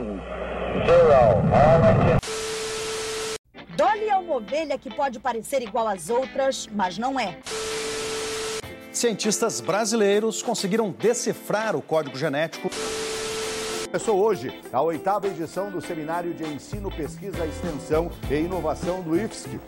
One, zero. All engine. Dolly é uma ovelha que pode parecer igual às outras, mas não é. Cientistas brasileiros conseguiram decifrar o código genético. Começou hoje a oitava edição do Seminário de Ensino, Pesquisa, Extensão e Inovação do IFSC.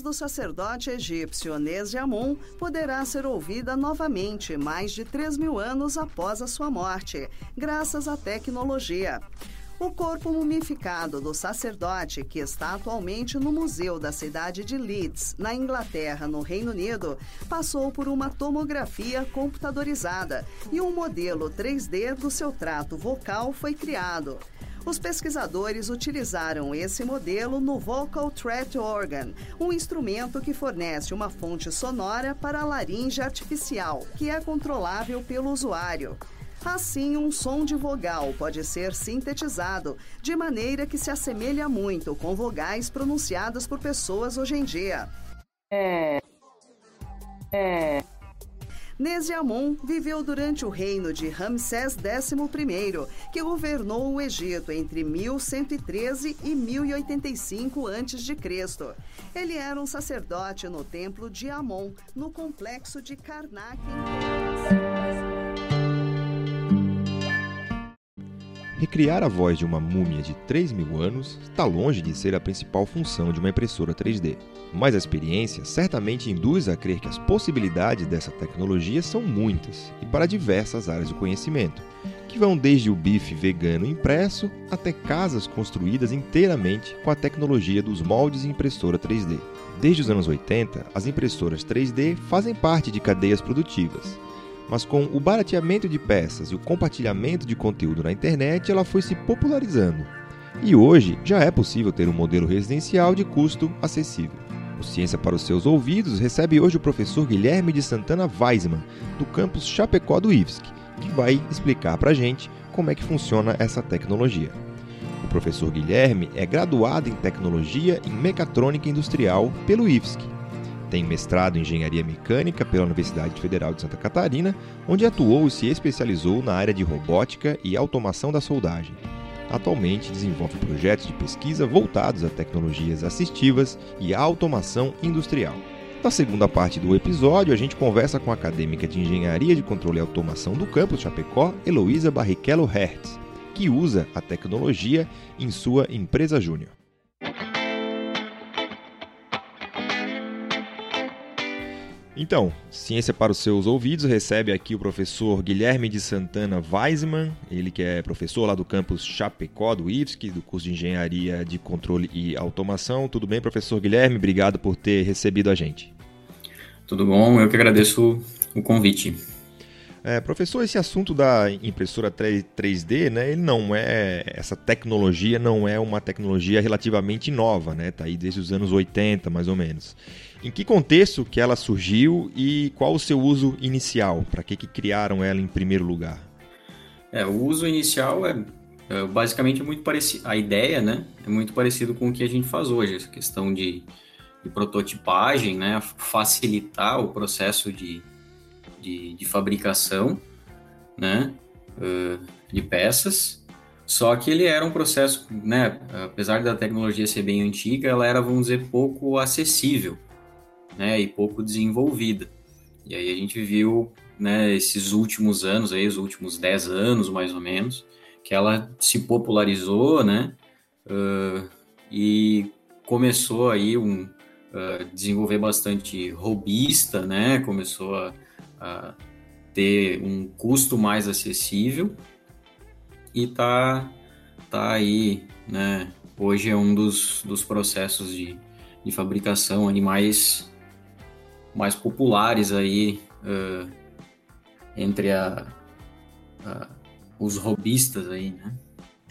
Voz do sacerdote egípcio Onese Amon poderá ser ouvida novamente mais de 3 mil anos após a sua morte, graças à tecnologia. O corpo mumificado do sacerdote, que está atualmente no museu da cidade de Leeds, na Inglaterra, no Reino Unido, passou por uma tomografia computadorizada e um modelo 3D do seu trato vocal foi criado. Os pesquisadores utilizaram esse modelo no Vocal Threat Organ, um instrumento que fornece uma fonte sonora para a laringe artificial, que é controlável pelo usuário. Assim, um som de vogal pode ser sintetizado, de maneira que se assemelha muito com vogais pronunciadas por pessoas hoje em dia. É. É. Nesiamon viveu durante o reino de Ramsés XI, que governou o Egito entre 1113 e 1085 a.C. Ele era um sacerdote no templo de Amon, no complexo de Karnak, em. Recriar a voz de uma múmia de 3 mil anos está longe de ser a principal função de uma impressora 3D. Mas a experiência certamente induz a crer que as possibilidades dessa tecnologia são muitas e para diversas áreas do conhecimento, que vão desde o bife vegano impresso até casas construídas inteiramente com a tecnologia dos moldes e impressora 3D. Desde os anos 80, as impressoras 3D fazem parte de cadeias produtivas mas com o barateamento de peças e o compartilhamento de conteúdo na internet, ela foi se popularizando. E hoje já é possível ter um modelo residencial de custo acessível. O Ciência para os Seus Ouvidos recebe hoje o professor Guilherme de Santana Weisman, do campus Chapecó do IFSC, que vai explicar para a gente como é que funciona essa tecnologia. O professor Guilherme é graduado em Tecnologia em Mecatrônica Industrial pelo IFSC tem mestrado em Engenharia Mecânica pela Universidade Federal de Santa Catarina, onde atuou e se especializou na área de robótica e automação da soldagem. Atualmente desenvolve projetos de pesquisa voltados a tecnologias assistivas e automação industrial. Na segunda parte do episódio, a gente conversa com a acadêmica de Engenharia de Controle e Automação do campus Chapecó, Heloísa Barrichello Hertz, que usa a tecnologia em sua empresa júnior. Então, Ciência para os seus ouvidos recebe aqui o professor Guilherme de Santana Weisman, ele que é professor lá do campus Chapecó, do IFSC, do curso de Engenharia de Controle e Automação. Tudo bem, professor Guilherme? Obrigado por ter recebido a gente. Tudo bom, eu que agradeço o convite. É, professor, esse assunto da impressora 3D, né, ele não é essa tecnologia não é uma tecnologia relativamente nova, né? Tá aí desde os anos 80, mais ou menos. Em que contexto que ela surgiu e qual o seu uso inicial? Para que, que criaram ela em primeiro lugar? É, o uso inicial é, é basicamente muito parecido. A ideia, né, é muito parecido com o que a gente faz hoje, essa questão de, de prototipagem, né, facilitar o processo de, de, de fabricação, né, uh, de peças. Só que ele era um processo, né, apesar da tecnologia ser bem antiga, ela era, vamos dizer, pouco acessível né, e pouco desenvolvida. E aí a gente viu, né, esses últimos anos aí, os últimos 10 anos mais ou menos, que ela se popularizou, né, uh, e começou aí um uh, desenvolver bastante robista, né, começou a, ter um custo mais acessível e tá, tá aí, né, hoje é um dos, dos processos de, de fabricação animais mais populares aí uh, entre a, a, os robistas aí, né?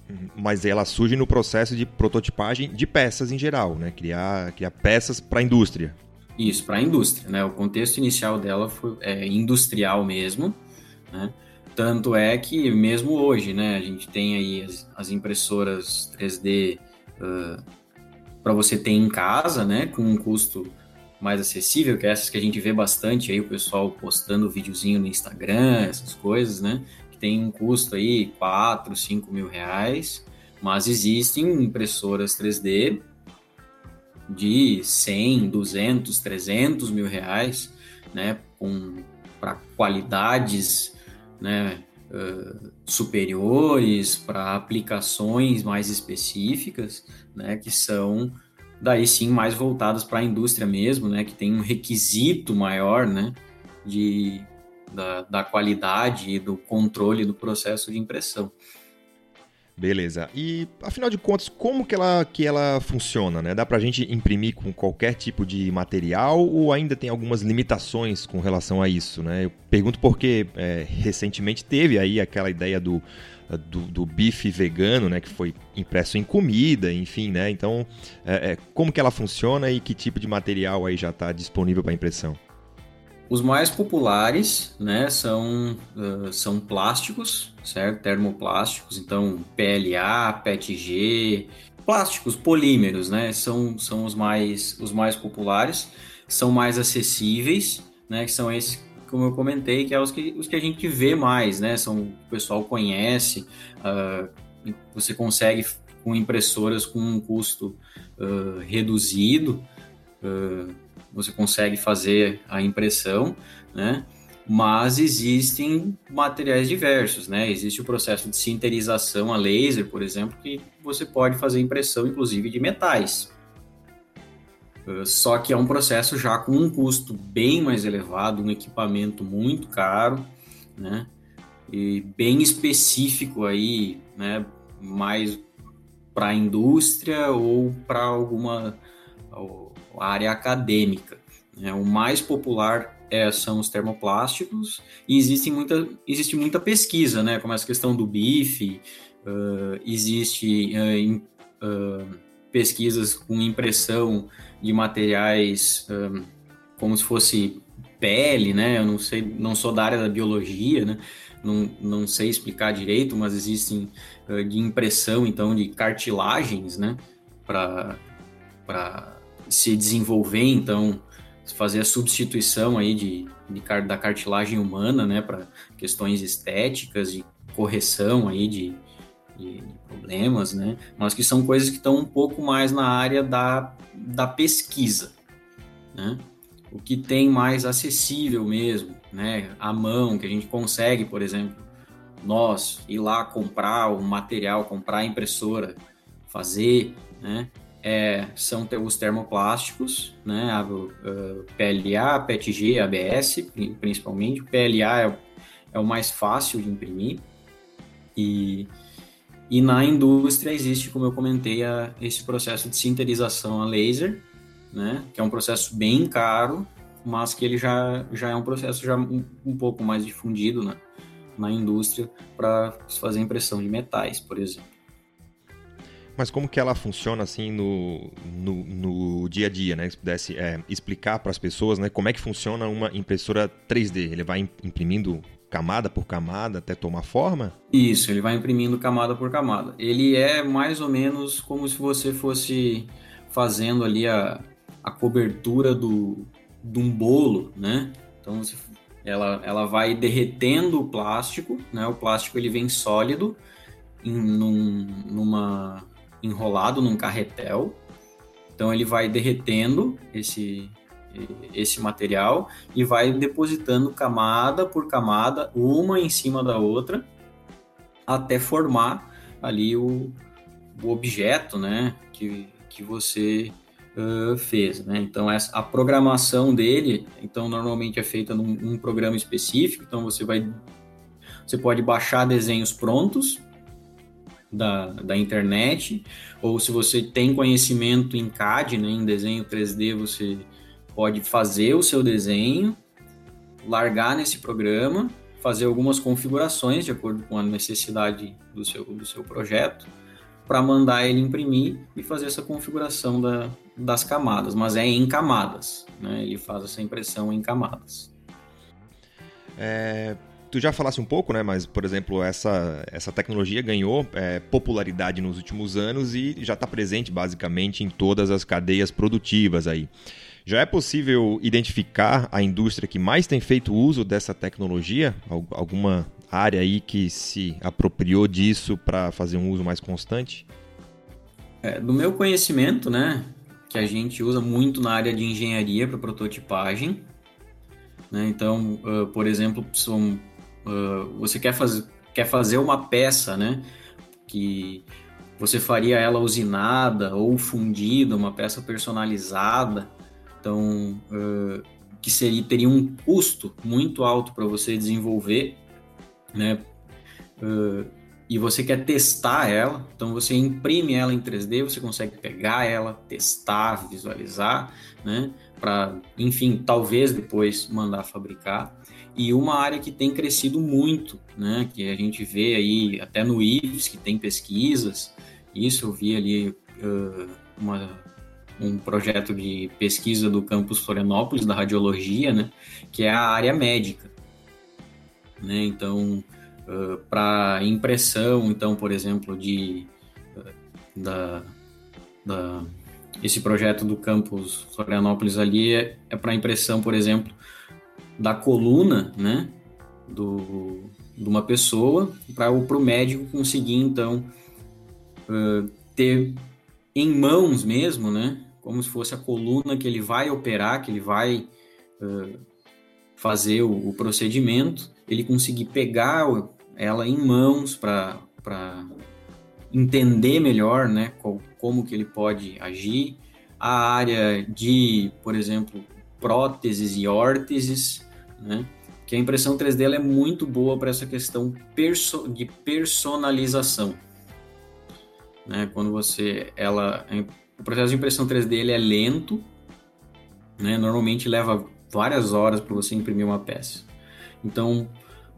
Uhum. Mas ela surge no processo de prototipagem de peças em geral, né? Criar, criar peças para a indústria. Isso, para a indústria, né? O contexto inicial dela foi é, industrial mesmo, né? tanto é que mesmo hoje, né, a gente tem aí as, as impressoras 3D uh, para você ter em casa, né, com um custo mais acessível, que é essas que a gente vê bastante aí, o pessoal postando videozinho no Instagram, essas coisas, né, que tem um custo aí 4, 5 mil reais, mas existem impressoras 3D de 100, 200, 300 mil reais, né, para qualidades, né, uh, superiores, para aplicações mais específicas, né, que são daí sim mais voltadas para a indústria mesmo, né, que tem um requisito maior, né, de, da, da qualidade e do controle do processo de impressão. Beleza. E afinal de contas, como que ela, que ela funciona, né? Dá pra gente imprimir com qualquer tipo de material ou ainda tem algumas limitações com relação a isso, né? Eu pergunto porque é, recentemente teve aí aquela ideia do, do, do, bife vegano, né? Que foi impresso em comida, enfim, né? Então, é, é, como que ela funciona e que tipo de material aí já está disponível para impressão? Os mais populares, né, são, uh, são plásticos, certo? Termoplásticos, então PLA, PETG, plásticos, polímeros, né, são, são os, mais, os mais populares, são mais acessíveis, né, que são esses, como eu comentei, que é os que, os que a gente vê mais, né, são, o pessoal conhece, uh, você consegue com impressoras com um custo uh, reduzido, uh, você consegue fazer a impressão, né? Mas existem materiais diversos, né? Existe o processo de sinterização a laser, por exemplo, que você pode fazer impressão, inclusive, de metais. Uh, só que é um processo já com um custo bem mais elevado, um equipamento muito caro, né? E bem específico aí, né? Mais para a indústria ou para alguma a área acadêmica. Né? O mais popular é, são os termoplásticos e existe muita, existe muita pesquisa, né? como essa questão do bife, uh, existe uh, in, uh, pesquisas com impressão de materiais como se fosse pele, né? Eu não sei, não sou da área da biologia, né? Não, não sei explicar direito, mas existem de impressão, então, de cartilagens, né? Para se desenvolver, então fazer a substituição aí de, de da cartilagem humana, né, para questões estéticas e correção aí de, de, problemas, né, mas que são coisas que estão um pouco mais na área da, da pesquisa, né, o que tem mais acessível mesmo, né, à mão, que a gente consegue, por exemplo, nós ir lá comprar o material, comprar a impressora, fazer, né, é, são os termoplásticos, né, a, a PLA, PETG, ABS, principalmente. O PLA é, é, o mais fácil de imprimir. E, e na indústria existe, como eu comentei, a, esse processo de sinterização a laser, né, que é um processo bem caro, mas que ele já, já é um processo já um, um pouco mais difundido na, na indústria para fazer impressão de metais, por exemplo. Mas como que ela funciona assim no, no, no dia a dia, né? Se pudesse é, explicar para as pessoas, né? Como é que funciona uma impressora 3D? Ele vai imprimindo camada por camada até tomar forma? Isso, ele vai imprimindo camada por camada. Ele é mais ou menos como se você fosse fazendo ali a, a cobertura do, de um bolo, né? Então ela, ela vai derretendo o plástico, né? O plástico ele vem sólido em, num, numa enrolado num carretel. Então ele vai derretendo esse esse material e vai depositando camada por camada, uma em cima da outra, até formar ali o, o objeto, né, que, que você uh, fez, né? Então essa a programação dele, então normalmente é feita num, num programa específico. Então você vai você pode baixar desenhos prontos da, da internet, ou se você tem conhecimento em CAD, né, em desenho 3D, você pode fazer o seu desenho, largar nesse programa, fazer algumas configurações de acordo com a necessidade do seu, do seu projeto, para mandar ele imprimir e fazer essa configuração da, das camadas, mas é em camadas, né? ele faz essa impressão em camadas. É, tu já falasse um pouco, né? Mas, por exemplo, essa, essa tecnologia ganhou é, popularidade nos últimos anos e já está presente basicamente em todas as cadeias produtivas aí. Já é possível identificar a indústria que mais tem feito uso dessa tecnologia? Alguma área aí que se apropriou disso para fazer um uso mais constante? É, do meu conhecimento, né, que a gente usa muito na área de engenharia para prototipagem. Né? Então, uh, por exemplo, são, uh, você quer, faz, quer fazer uma peça, né, que você faria ela usinada ou fundida, uma peça personalizada, então uh, que seria teria um custo muito alto para você desenvolver, né? e você quer testar ela, então você imprime ela em 3D, você consegue pegar ela, testar, visualizar, né? Para, enfim, talvez depois mandar fabricar. E uma área que tem crescido muito, né? Que a gente vê aí até no IFES, que tem pesquisas. Isso eu vi ali uh, uma, um projeto de pesquisa do campus Florianópolis, da radiologia, né? Que é a área médica. Né? Então, uh, para impressão, então, por exemplo, de uh, da, da esse projeto do campus Florianópolis ali é, é para impressão, por exemplo, da coluna, né, do, de uma pessoa, para o médico conseguir, então, uh, ter em mãos mesmo, né, como se fosse a coluna que ele vai operar, que ele vai uh, fazer o, o, procedimento, ele conseguir pegar ela em mãos para entender melhor né, como que ele pode agir. A área de, por exemplo, próteses e órteses, né, que a impressão 3D é muito boa para essa questão perso de personalização. Né, quando você, ela, o processo de impressão 3D ele é lento, né, normalmente leva várias horas para você imprimir uma peça. Então,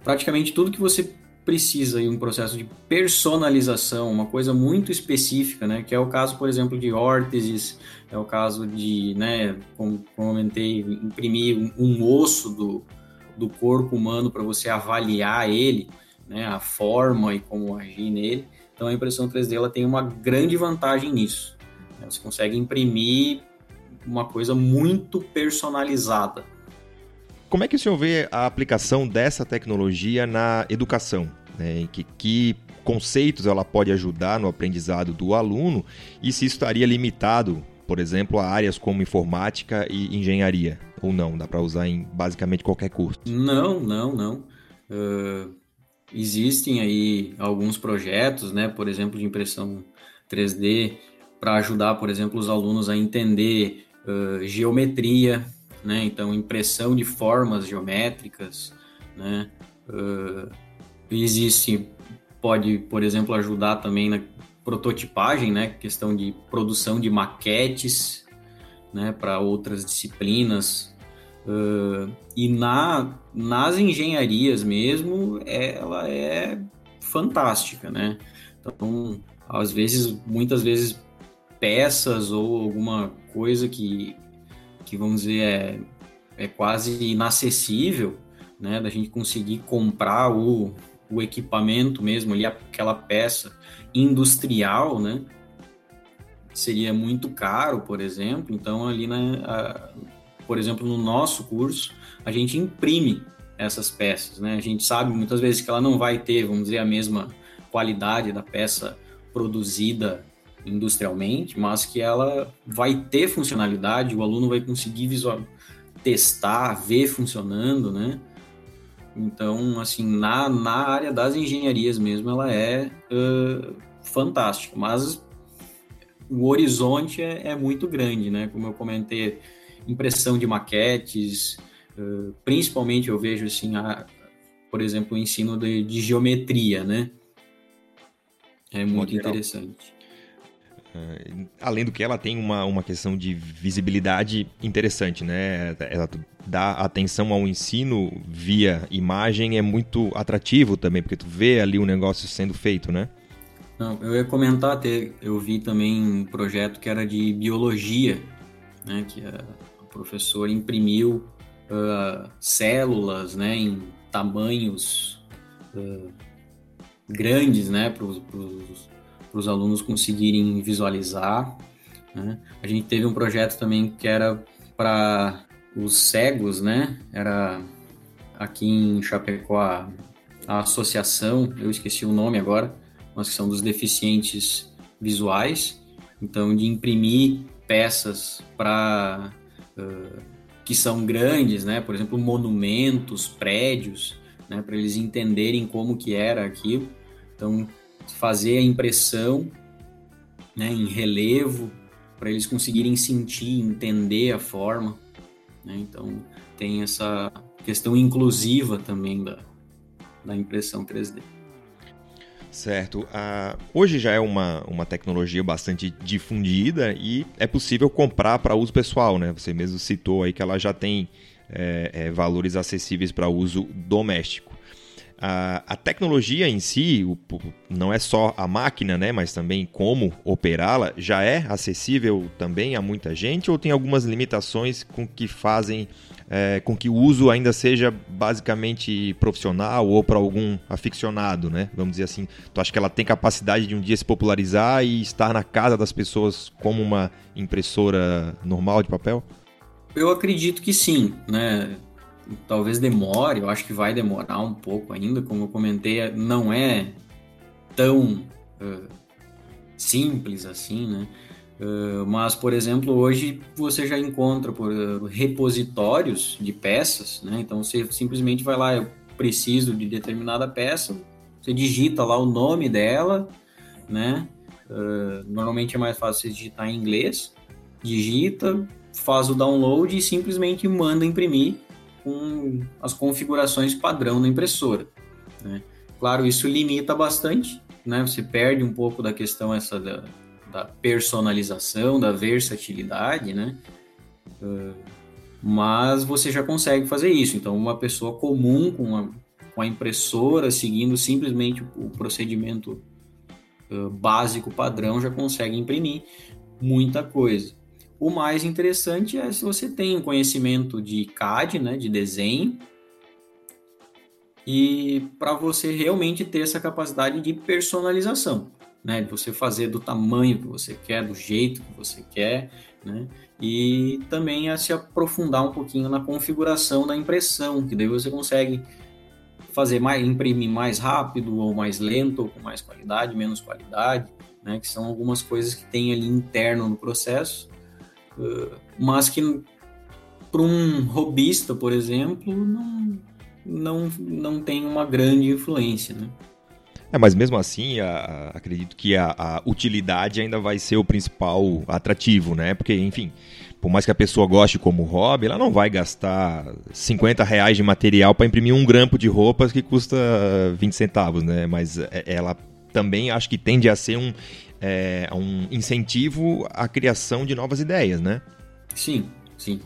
praticamente tudo que você precisa aí um processo de personalização, uma coisa muito específica, né? Que é o caso, por exemplo, de órteses, é o caso de, né, como comentei, imprimir um, osso do, do corpo humano para você avaliar ele, né, a forma e como agir nele. Então a impressão 3D ela tem uma grande vantagem nisso. Né? Você consegue imprimir uma coisa muito personalizada. Como é que o senhor vê a aplicação dessa tecnologia na educação? Né? Que, que conceitos ela pode ajudar no aprendizado do aluno e se isso estaria limitado, por exemplo, a áreas como informática e engenharia? Ou não? Dá para usar em basicamente qualquer curso? Não, não, não. Uh, existem aí alguns projetos, né? Por exemplo, de impressão 3D para ajudar, por exemplo, os alunos a entender uh, geometria, né? Então, impressão de formas geométricas, né? Uh, existe, pode, por exemplo, ajudar também na prototipagem, né? Questão de produção de maquetes, né? Para outras disciplinas. Uh, e na, nas engenharias mesmo, ela é fantástica, né? Então, às vezes, muitas vezes, peças ou alguma coisa que que vamos dizer é, é quase inacessível, né, da gente conseguir comprar o, o equipamento mesmo ali, aquela peça industrial, né, seria muito caro, por exemplo. Então ali, né, a, por exemplo, no nosso curso a gente imprime essas peças, né? A gente sabe muitas vezes que ela não vai ter, vamos dizer, a mesma qualidade da peça produzida industrialmente, mas que ela vai ter funcionalidade, o aluno vai conseguir visual, testar, ver funcionando, né? Então, assim, na, na área das engenharias mesmo, ela é uh, fantástica, mas o horizonte é, é, muito grande, né? Como eu comentei, impressão de maquetes, uh, principalmente eu vejo, assim, a, por exemplo, o ensino de, de geometria, né? É muito interessante. Uh, além do que ela tem uma, uma questão de visibilidade interessante, né? Ela dá atenção ao ensino via imagem é muito atrativo também, porque tu vê ali o negócio sendo feito, né? Não, eu ia comentar até, eu vi também um projeto que era de biologia, né? Que a, professora imprimiu uh, células, né? Em tamanhos uh, grandes, né, para os alunos conseguirem visualizar. Né? A gente teve um projeto também que era para os cegos, né? Era aqui em Chapecó a, a associação, eu esqueci o nome agora, mas que são dos deficientes visuais. Então, de imprimir peças para uh, que são grandes, né? Por exemplo, monumentos, prédios, né? Para eles entenderem como que era aquilo. Então, fazer a impressão, né? Em relevo para eles conseguirem sentir, entender a forma. Né? Então, tem essa questão inclusiva também da, da impressão 3D. Certo. Hoje já é uma, uma tecnologia bastante difundida e é possível comprar para uso pessoal, né? Você mesmo citou aí que ela já tem é, é, valores acessíveis para uso doméstico. A, a tecnologia em si, o, não é só a máquina, né, mas também como operá-la, já é acessível também a muita gente ou tem algumas limitações com que fazem é, com que o uso ainda seja basicamente profissional ou para algum aficionado, né? Vamos dizer assim. Tu acha que ela tem capacidade de um dia se popularizar e estar na casa das pessoas como uma impressora normal de papel? Eu acredito que sim, né? Talvez demore, eu acho que vai demorar um pouco ainda, como eu comentei, não é tão uh, simples assim, né? Uh, mas, por exemplo, hoje você já encontra por uh, repositórios de peças, né? Então você simplesmente vai lá, eu preciso de determinada peça, você digita lá o nome dela, né? normalmente é mais fácil você digitar em inglês, digita, faz o download e simplesmente manda imprimir com as configurações padrão da impressora. Né? Claro, isso limita bastante, né? Você perde um pouco da questão essa da, da personalização, da versatilidade, né? Uh, mas você já consegue fazer isso. Então, uma pessoa comum com a, com a impressora, seguindo simplesmente o procedimento uh, básico padrão, já consegue imprimir muita coisa. O mais interessante é se você tem um conhecimento de CAD, né, de desenho, e para você realmente ter essa capacidade de personalização, né, de você fazer do tamanho que você quer, do jeito que você quer, né, e também a se aprofundar um pouquinho na configuração da impressão, que daí você consegue fazer mais, imprimir mais rápido ou mais lento, ou com mais qualidade, menos qualidade, né, que são algumas coisas que tem ali interno no processo mas que para um robista, por exemplo, não, não, não tem uma grande influência, né? É, mas mesmo assim, a, a, acredito que a, a, utilidade ainda vai ser o principal atrativo, né? Porque, enfim, por mais que a pessoa goste como hobby, ela não vai gastar 50 reais de material para imprimir um grampo de roupas que custa 20 centavos, né? Mas é, ela também acho que tende a ser um é, um incentivo à criação de novas ideias, né? Sim, sim.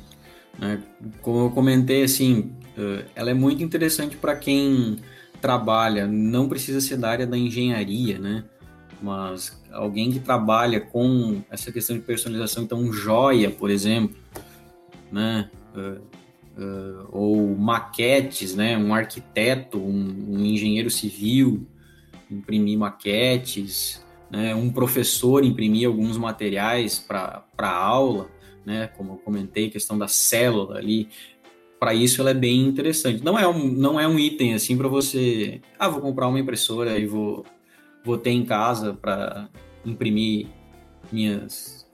É, como eu comentei, assim, é, ela é muito interessante para quem trabalha, não precisa ser da área da engenharia, né? Mas alguém que trabalha com essa questão de personalização, então joia, por exemplo, né? Uh, ou maquetes, né? Um arquiteto, um, um engenheiro civil, imprimir maquetes, né, um professor imprimir alguns materiais para a aula, né, como eu comentei, questão da célula ali, para isso ela é bem interessante. Não é um, não é um item assim para você, ah, vou comprar uma impressora e vou, vou ter em casa para imprimir minhas,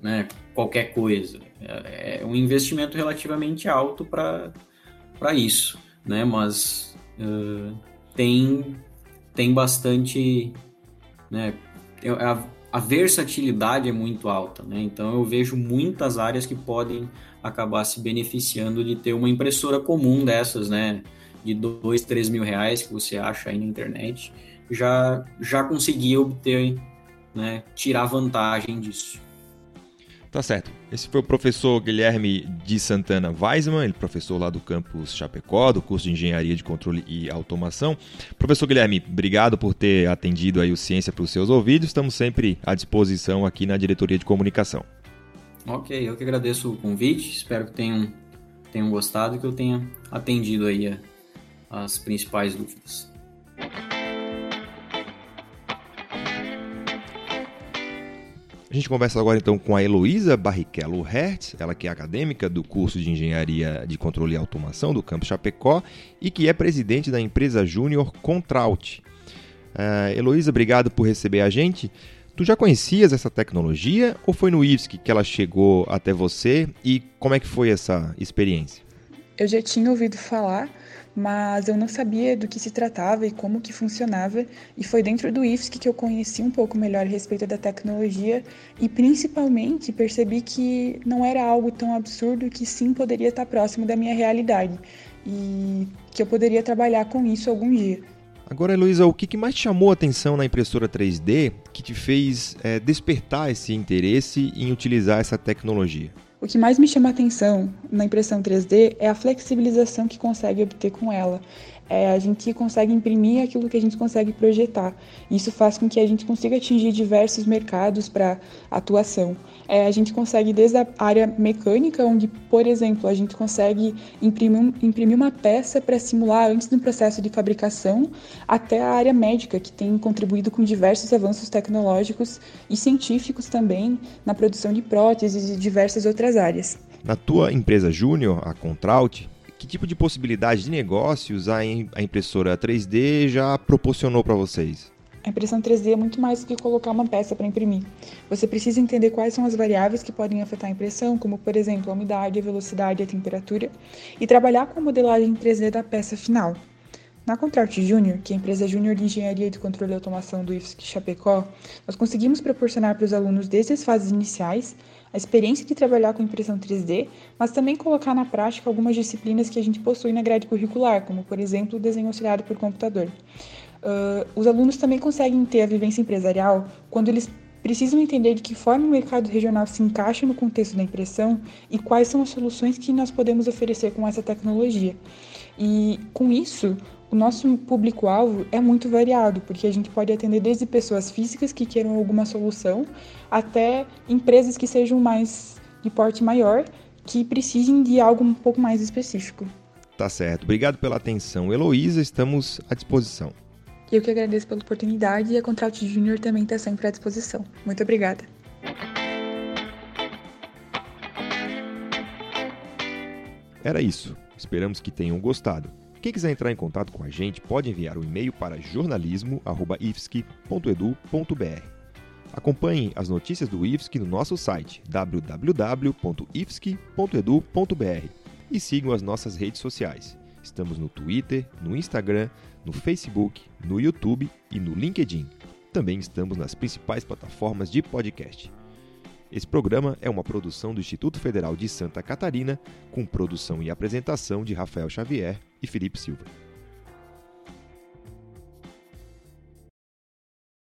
né, qualquer coisa. É, é um investimento relativamente alto para isso, né, mas uh, tem, tem bastante, né, a, a versatilidade é muito alta, né? Então eu vejo muitas áreas que podem acabar se beneficiando de ter uma impressora comum dessas, né? De dois, três mil reais que você acha aí na internet, já já conseguia obter, né? Tirar vantagem disso. Tá certo. Esse foi o professor Guilherme de Santana Weisman, ele é professor lá do campus Chapecó, do curso de Engenharia de Controle e Automação. Professor Guilherme, obrigado por ter atendido aí o Ciência para os seus ouvidos. Estamos sempre à disposição aqui na Diretoria de Comunicação. Ok, eu que agradeço o convite. Espero que tenham, tenham gostado e que eu tenha atendido aí as principais dúvidas. A gente conversa agora então com a Heloísa Barrichello Hertz, ela que é acadêmica do curso de Engenharia de Controle e Automação do Campus Chapecó e que é presidente da empresa Júnior Contralt. Uh, Heloísa, obrigado por receber a gente. Tu já conhecias essa tecnologia ou foi no IFSC que ela chegou até você e como é que foi essa experiência? Eu já tinha ouvido falar, mas eu não sabia do que se tratava e como que funcionava, e foi dentro do IFSC que eu conheci um pouco melhor a respeito da tecnologia e principalmente percebi que não era algo tão absurdo que sim poderia estar próximo da minha realidade e que eu poderia trabalhar com isso algum dia. Agora, Heloísa, o que mais te chamou a atenção na impressora 3D que te fez é, despertar esse interesse em utilizar essa tecnologia? O que mais me chama atenção na impressão 3D é a flexibilização que consegue obter com ela. É, a gente consegue imprimir aquilo que a gente consegue projetar. Isso faz com que a gente consiga atingir diversos mercados para atuação. É, a gente consegue desde a área mecânica, onde, por exemplo, a gente consegue imprimir, imprimir uma peça para simular antes do processo de fabricação, até a área médica, que tem contribuído com diversos avanços tecnológicos e científicos também na produção de próteses e diversas outras áreas. Na tua empresa júnior, a Contralt, que tipo de possibilidade de negócios a impressora 3D já proporcionou para vocês? A impressão 3D é muito mais do que colocar uma peça para imprimir. Você precisa entender quais são as variáveis que podem afetar a impressão, como por exemplo a umidade, a velocidade, a temperatura, e trabalhar com a modelagem 3D da peça final. Na Contract Júnior, que é a empresa júnior de engenharia de controle e automação do IFSC Chapecó, nós conseguimos proporcionar para os alunos desde as fases iniciais a experiência de trabalhar com impressão 3D, mas também colocar na prática algumas disciplinas que a gente possui na grade curricular, como por exemplo o desenho auxiliado por computador. Uh, os alunos também conseguem ter a vivência empresarial quando eles precisam entender de que forma o mercado regional se encaixa no contexto da impressão e quais são as soluções que nós podemos oferecer com essa tecnologia. E com isso, o nosso público-alvo é muito variado, porque a gente pode atender desde pessoas físicas que queiram alguma solução até empresas que sejam mais de porte maior, que precisem de algo um pouco mais específico. Tá certo. Obrigado pela atenção. Heloísa, estamos à disposição. Eu que agradeço pela oportunidade e a Contrato Júnior também está sempre à disposição. Muito obrigada. Era isso. Esperamos que tenham gostado. Quem quiser entrar em contato com a gente pode enviar um e-mail para jornalismo.ifsc.edu.br. Acompanhe as notícias do IFSC no nosso site www.ifsc.edu.br e sigam as nossas redes sociais. Estamos no Twitter, no Instagram, no Facebook, no YouTube e no LinkedIn. Também estamos nas principais plataformas de podcast. Esse programa é uma produção do Instituto Federal de Santa Catarina, com produção e apresentação de Rafael Xavier e Felipe Silva.